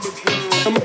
I'm.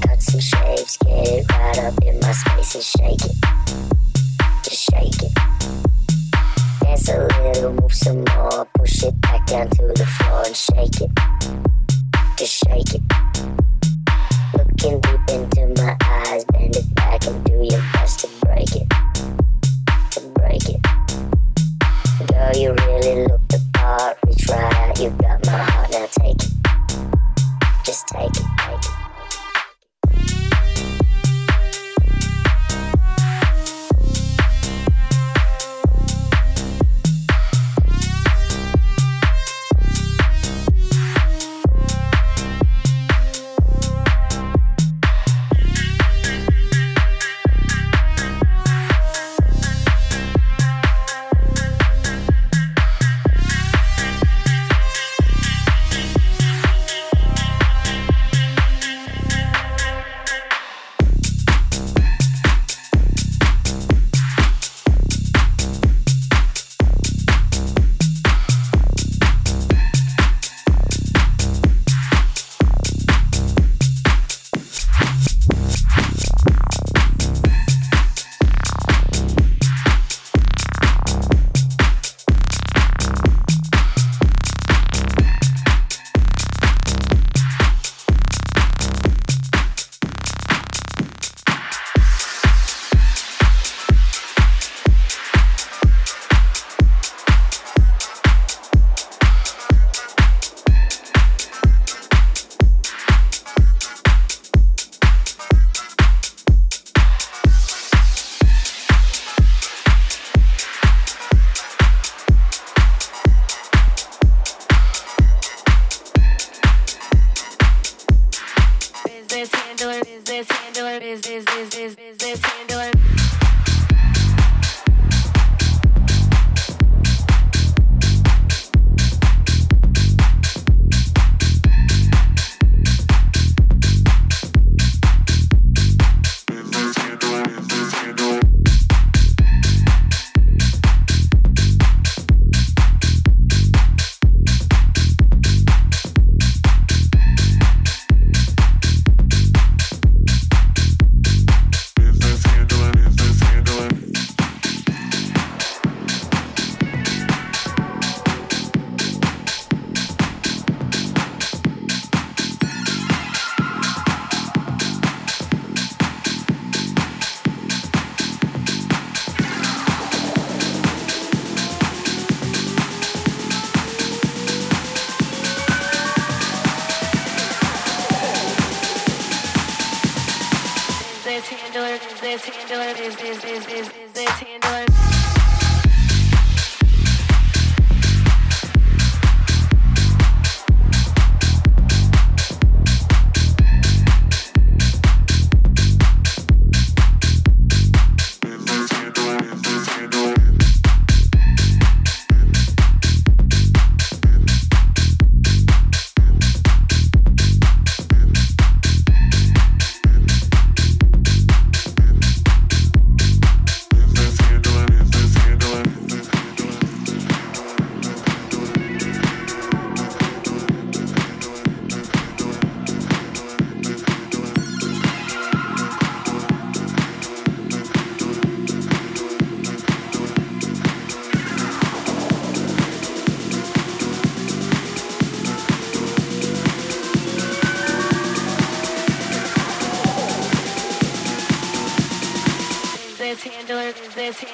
Cut some shapes. Get it right up in my space and shake it. Just shake it. Dance a little, move some more. Push it back down to the floor and shake it. Just shake it. Looking deep business, handling business, business, business, handling this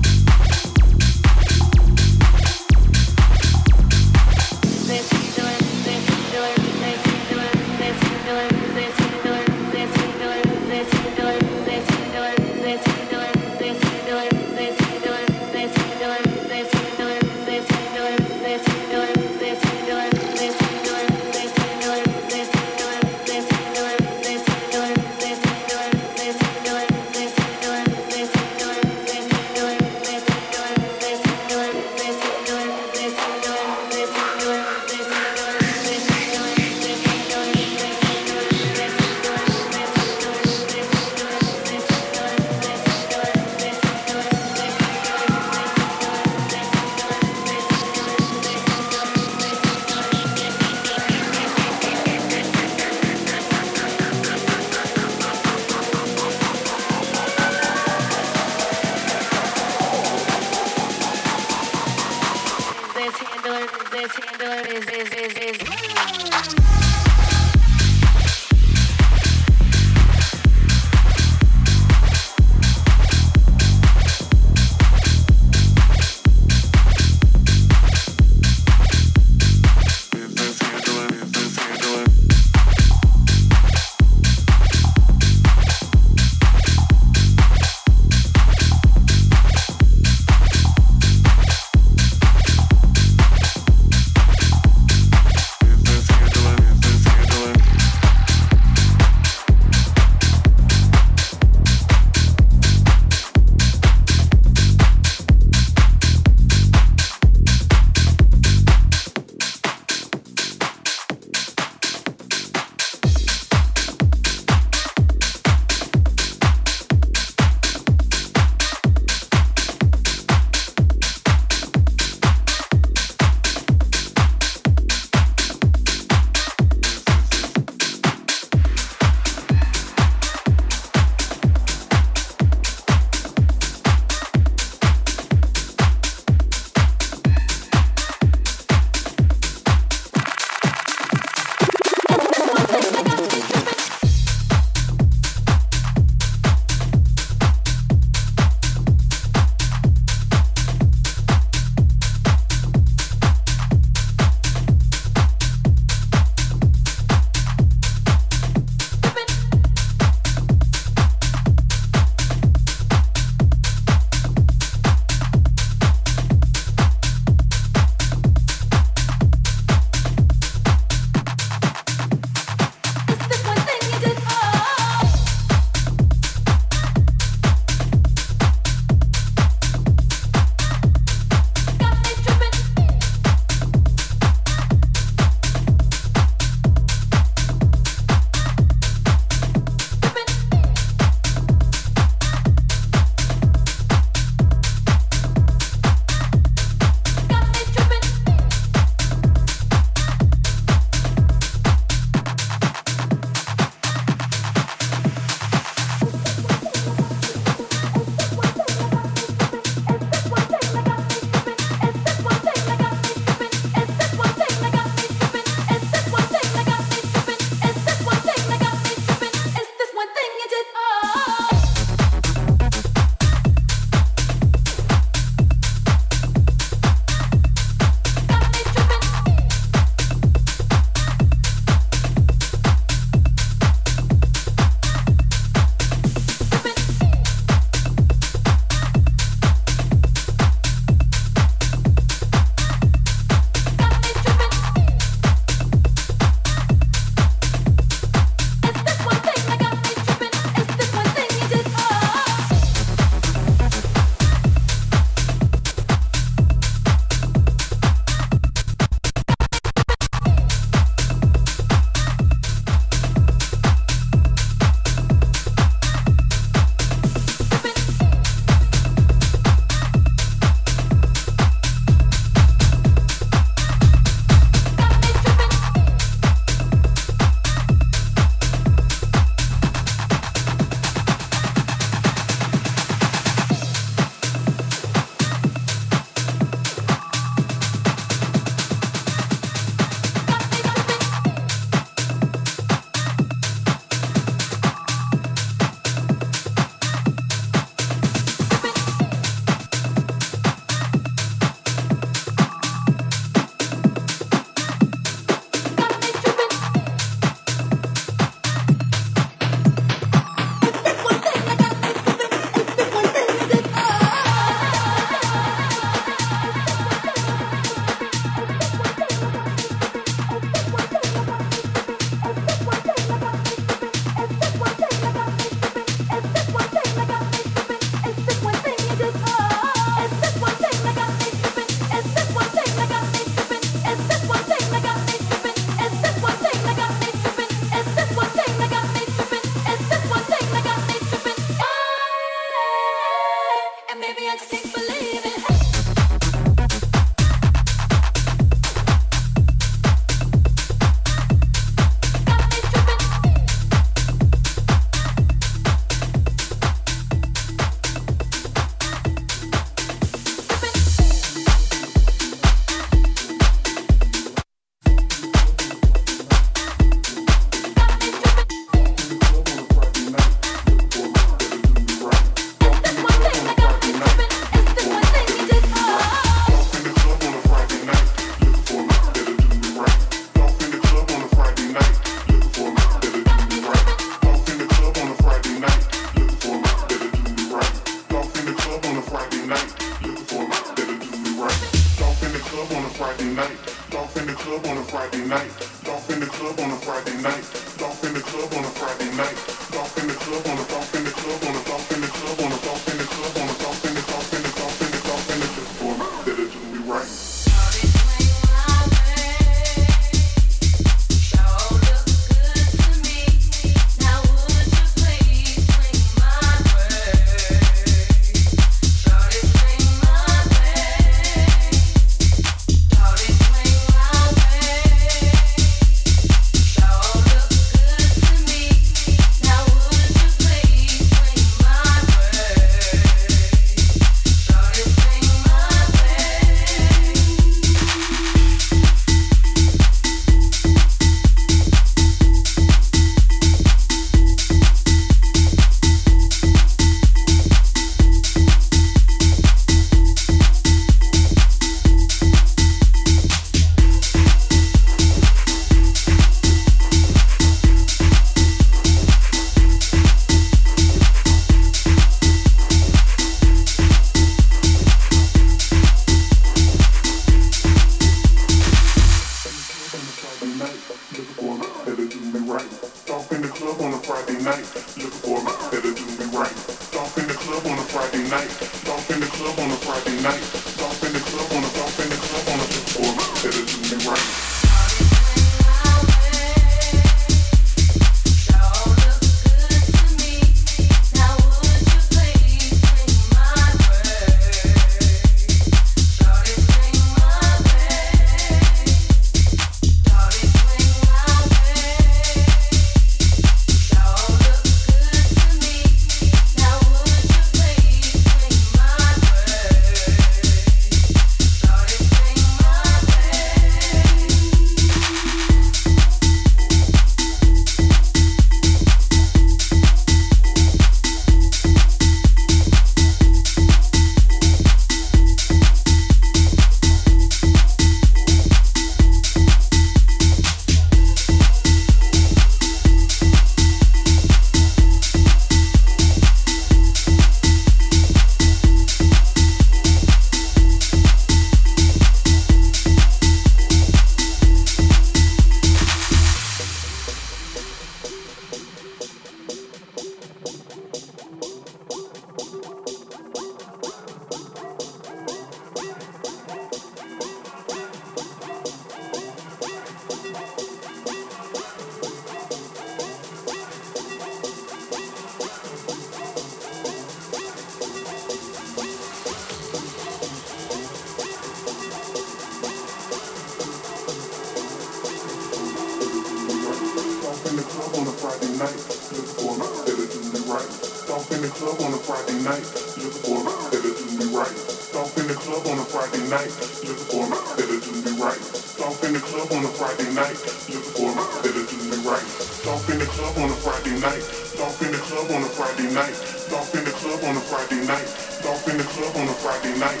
club on a Friday night, looking for a that'll do me right. Stomp in the club on a Friday night, looking for a that'll do me right. Stomp in the club on a Friday night, looking for a that'll do me right. Stomp in the club on a Friday night, stomp in the club on a Friday night, stomp in the club on a Friday night, stomp in the club on a Friday night.